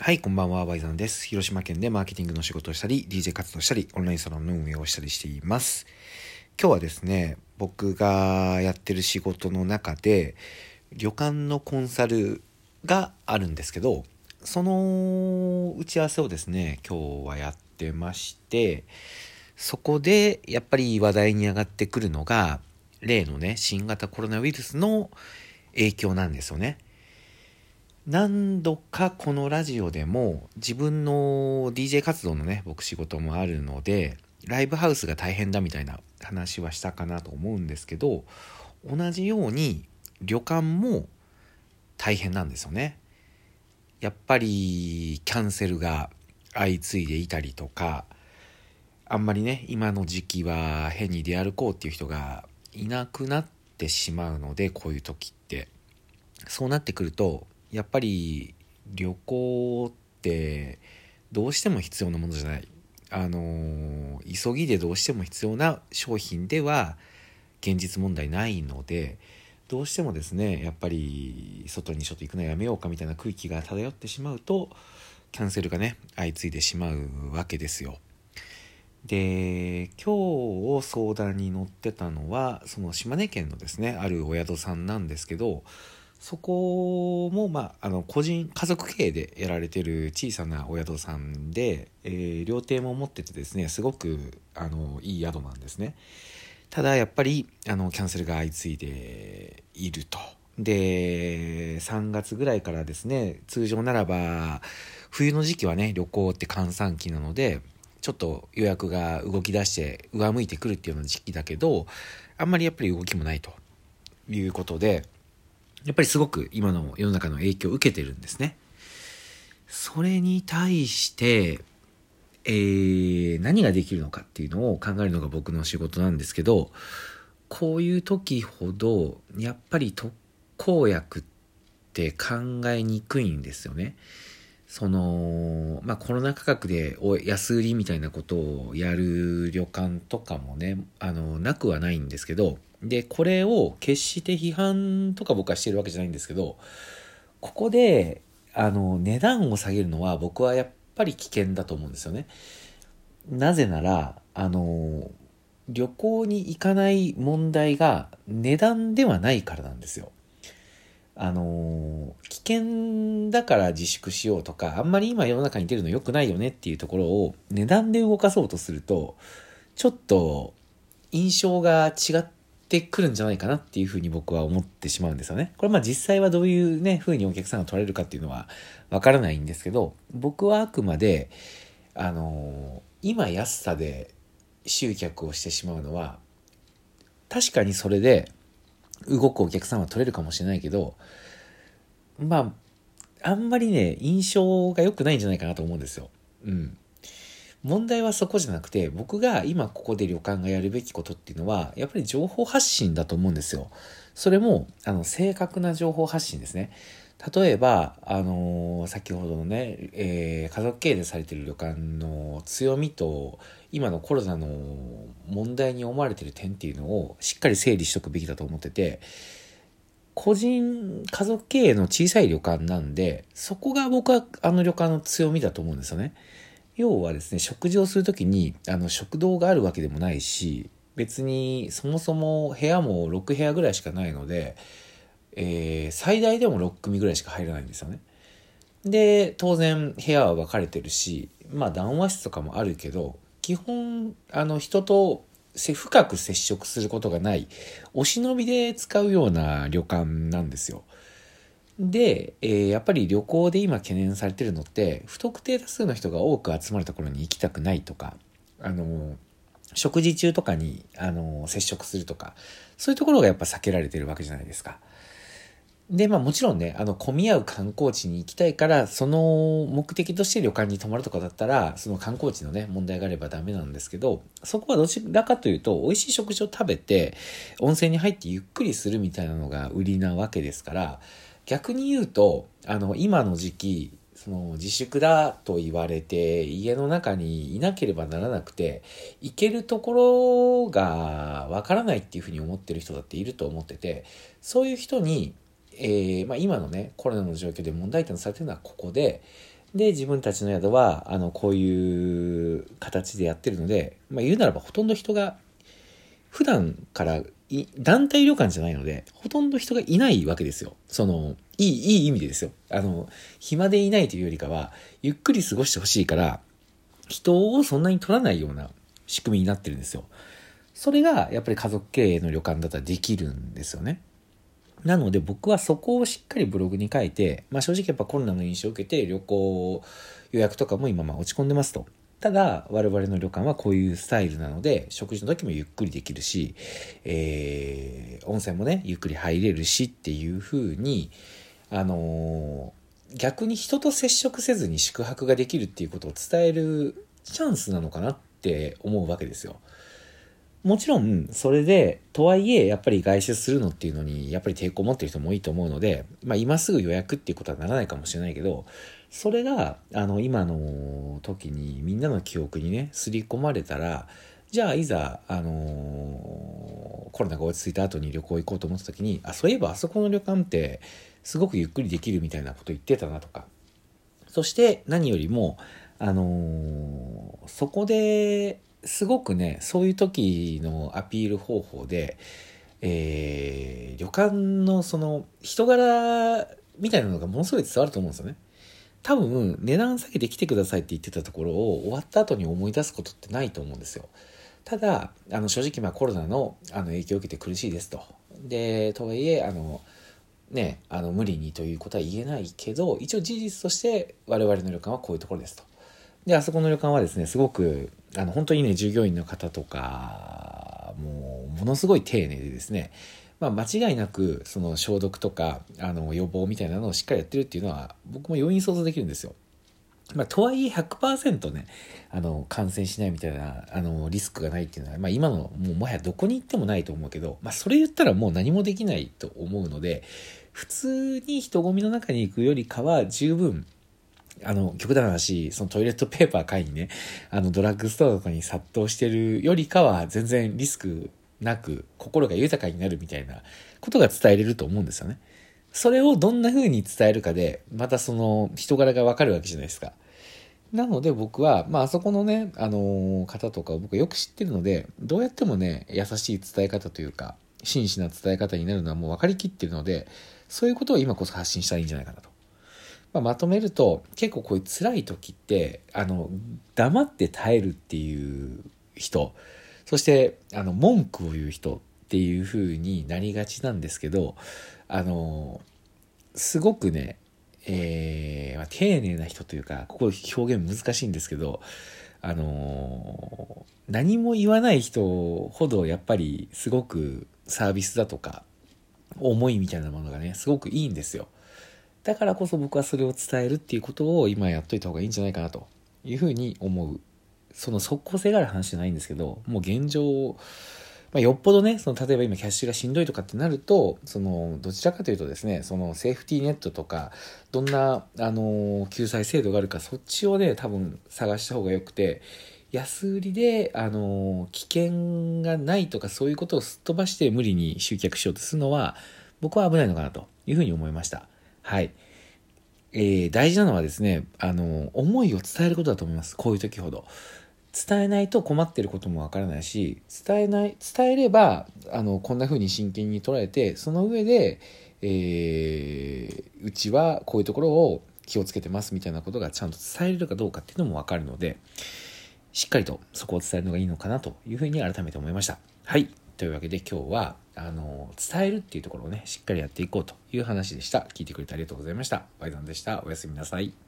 はい、こんばんは、バイザンです。広島県でマーケティングの仕事をしたり、DJ 活動したり、オンラインサロンの運営をしたりしています。今日はですね、僕がやってる仕事の中で、旅館のコンサルがあるんですけど、その打ち合わせをですね、今日はやってまして、そこでやっぱり話題に上がってくるのが、例のね、新型コロナウイルスの影響なんですよね。何度かこのラジオでも自分の DJ 活動のね僕仕事もあるのでライブハウスが大変だみたいな話はしたかなと思うんですけど同じように旅館も大変なんですよね。やっぱりキャンセルが相次いでいたりとかあんまりね今の時期は変に出歩こうっていう人がいなくなってしまうのでこういう時って。そうなってくるとやっぱり旅行ってどうしても必要なものじゃないあの急ぎでどうしても必要な商品では現実問題ないのでどうしてもですねやっぱり外にちょっと行くのやめようかみたいな空気が漂ってしまうとキャンセルがね相次いでしまうわけですよ。で今日相談に乗ってたのはその島根県のですねあるお宿さんなんですけどそこも、まあ、あの個人家族経営でやられてる小さなお宿さんで、えー料亭も持っててですねすごくあのいい宿なんですね。ただやっぱりあのキャンセルが相次いでいると。で3月ぐらいからですね通常ならば冬の時期はね旅行って閑散期なのでちょっと予約が動き出して上向いてくるっていうような時期だけどあんまりやっぱり動きもないということでやっぱりすごく今の世の中の影響を受けてるんですね。それに対して、えー何ができるのかっていうのを考えるのが僕の仕事なんですけど、こういう時ほど、やっぱり特効薬って考えにくいんですよね。その、まあ、コロナ価格で安売りみたいなことをやる旅館とかもね、あの、なくはないんですけど、で、これを決して批判とか僕はしてるわけじゃないんですけど、ここで、あの、値段を下げるのは僕はやっぱり危険だと思うんですよね。なぜなら、あの、旅行に行かない問題が値段ではないからなんですよ。あの危険だから自粛しようとかあんまり今世の中に出るの良くないよねっていうところを値段で動かそうとするとちょっと印象が違ってくるんじゃないかなっていうふうに僕は思ってしまうんですよね。これまあ実際はどういうね風にお客さんが取られるかっていうのはわからないんですけど僕はあくまであの今安さで集客をしてしまうのは確かにそれで動くお客さんは取れるかもしれないけどまああんまりね印象が良くないんじゃないかなと思うんですよ。うん。問題はそこじゃなくて僕が今ここで旅館がやるべきことっていうのはやっぱり情報発信だと思うんですよ。それもあの正確な情報発信ですね。例えば、あのー先ほどのね、えー家族経営でされてる旅館の強みと今のコロナの問題に思われてる点っていうのをしっかり整理しとくべきだと思ってて個人家族経営の小さい旅館なんでそこが僕はあの旅館の強みだと思うんですよね。要はですね食事をする時にあの食堂があるわけでもないし別にそもそも部屋も6部屋ぐらいしかないので、えー最大でも6組ぐらいしか入らないんですよね。で当然部屋は分かれてるしまあ談話室とかもあるけど基本あの人と深く接触することがないお忍びで使うような旅館なんですよ。で、えーやっぱり旅行で今懸念されてるのって不特定多数の人が多く集まるところに行きたくないとかあの食事中とかにあの接触するとかそういうところがやっぱ避けられてるわけじゃないですか。で、まあもちろんね、あの、混み合う観光地に行きたいから、その目的として旅館に泊まるとかだったら、その観光地のね、問題があればダメなんですけど、そこはどちらかというと、美味しい食事を食べて、温泉に入ってゆっくりするみたいなのが売りなわけですから、逆に言うと、あの、今の時期、その自粛だと言われて家の中にいなければならなくて行けるところがわからないっていうふうに思ってる人だっていると思っててそういう人に、えーまあ、今のねコロナの状況で問題点されてるのはここでで、自分たちの宿は、あの、こういう形でやってるので、まあ言うならばほとんど人が、普段から団体旅館じゃないので、ほとんど人がいないわけですよ。その、いい、いい意味でですよ。あの、暇でいないというよりかは、ゆっくり過ごしてほしいから、人をそんなに取らないような仕組みになってるんですよ。それが、やっぱり家族経営の旅館だったらできるんですよね。なので僕はそこをしっかりブログに書いて、まあ正直やっぱコロナの印象を受けて旅行予約とかも今まあ落ち込んでますと。ただ、我々の旅館はこういうスタイルなので、食事の時もゆっくりできるし、えー、温泉もね、ゆっくり入れるしっていう風に、あのー、逆に人と接触せずに宿泊ができるっていうことを伝えるチャンスなのかなって思うわけですよ。もちろん、それで、とはいえ、やっぱり外出するのっていうのに、やっぱり抵抗を持ってる人も多いと思うので、まあ今すぐ予約っていうことはならないかもしれないけど、それが、あの、今の時にみんなの記憶にね、刷り込まれたら、じゃあいざ、あの、コロナが落ち着いた後に旅行行こうと思った時に、あ、そういえばあそこの旅館ってすごくゆっくりできるみたいなこと言ってたなとか。そして何よりも、あの、そこですごくね、そういう時のアピール方法で、えー、旅館のその人柄みたいなのがものすごい伝わると思うんですよね。多分、値段下げて来てくださいって言ってたところを終わった後に思い出すことってないと思うんですよ。ただ、あの、正直まあコロナのあの影響を受けて苦しいですと。で、とはいえ、あの、ね、あの、無理にということは言えないけど、一応事実として我々の旅館はこういうところですと。で、あそこの旅館はですね、すごく、あの、本当にね、従業員の方とか、もう、ものすごい丁寧でですね、まあ、間違いなく、その消毒とか、あの、予防みたいなのをしっかりやってるっていうのは、僕も容易に想像できるんですよ。まあ、とはいえ100%ね、あの、感染しないみたいな、あの、リスクがないっていうのは、まあ、今の、もうもはやどこに行ってもないと思うけど、まあ、それ言ったらもう何もできないと思うので、普通に人混みの中に行くよりかは十分、あの、極端な話、そのトイレットペーパー買いにね、あの、ドラッグストアとかに殺到してるよりかは、全然リスクなく、心が豊かになるみたいなことが伝えれると思うんですよね。それをどんな風に伝えるかで、またその人柄がわかるわけじゃないですか。なので僕は、まあ、そこのね、あの、方とかを僕よく知ってるので、どうやってもね、優しい伝え方というか、真摯な伝え方になるのはもう分かりきってるので、そういうことを今こそ発信したらいいんじゃないかなと。まあ、まとめると、結構こういう辛い時って、あの、黙って耐えるっていう人、そして、あの、文句を言う人っていう風になりがちなんですけど、あの、すごくね、えー、ま、丁寧な人というか、ここ表現難しいんですけど、あの何も言わない人ほどやっぱりすごくサービスだとか思いみたいなものがねすごくいいんですよだからこそ僕はそれを伝えるっていうことを今やっといた方がいいんじゃないかなというふうに思う。その即効性がある話じゃないんですけど、もう現状、まあ、よっぽどね、その例えば今キャッシュがしんどいとかってなると、そのどちらかというとですね、そのセーフティーネットとか、どんな、あの、救済制度があるか、そっちをね、多分探した方がよくて、安売りで、あの、危険がないとかそういうことをすっ飛ばして無理に集客しようとするのは、僕は危ないのかなというふうに思いました。はい。えー、大事なのはですね、あの、思いを伝えることだと思います。こういう時ほど。伝えないと困ってることもわからないし、伝えない、伝えれば、あの、こんな風に真剣に捉えて、その上で、えー、うちはこういうところを気をつけてますみたいなことがちゃんと伝えれるかどうかっていうのもわかるので、しっかりとそこを伝えるのがいいのかなというふうに改めて思いました。はい。というわけで今日は、あの、伝えるっていうところをね、しっかりやっていこうという話でした。聞いてくれてありがとうございました。バイザンでした。おやすみなさい。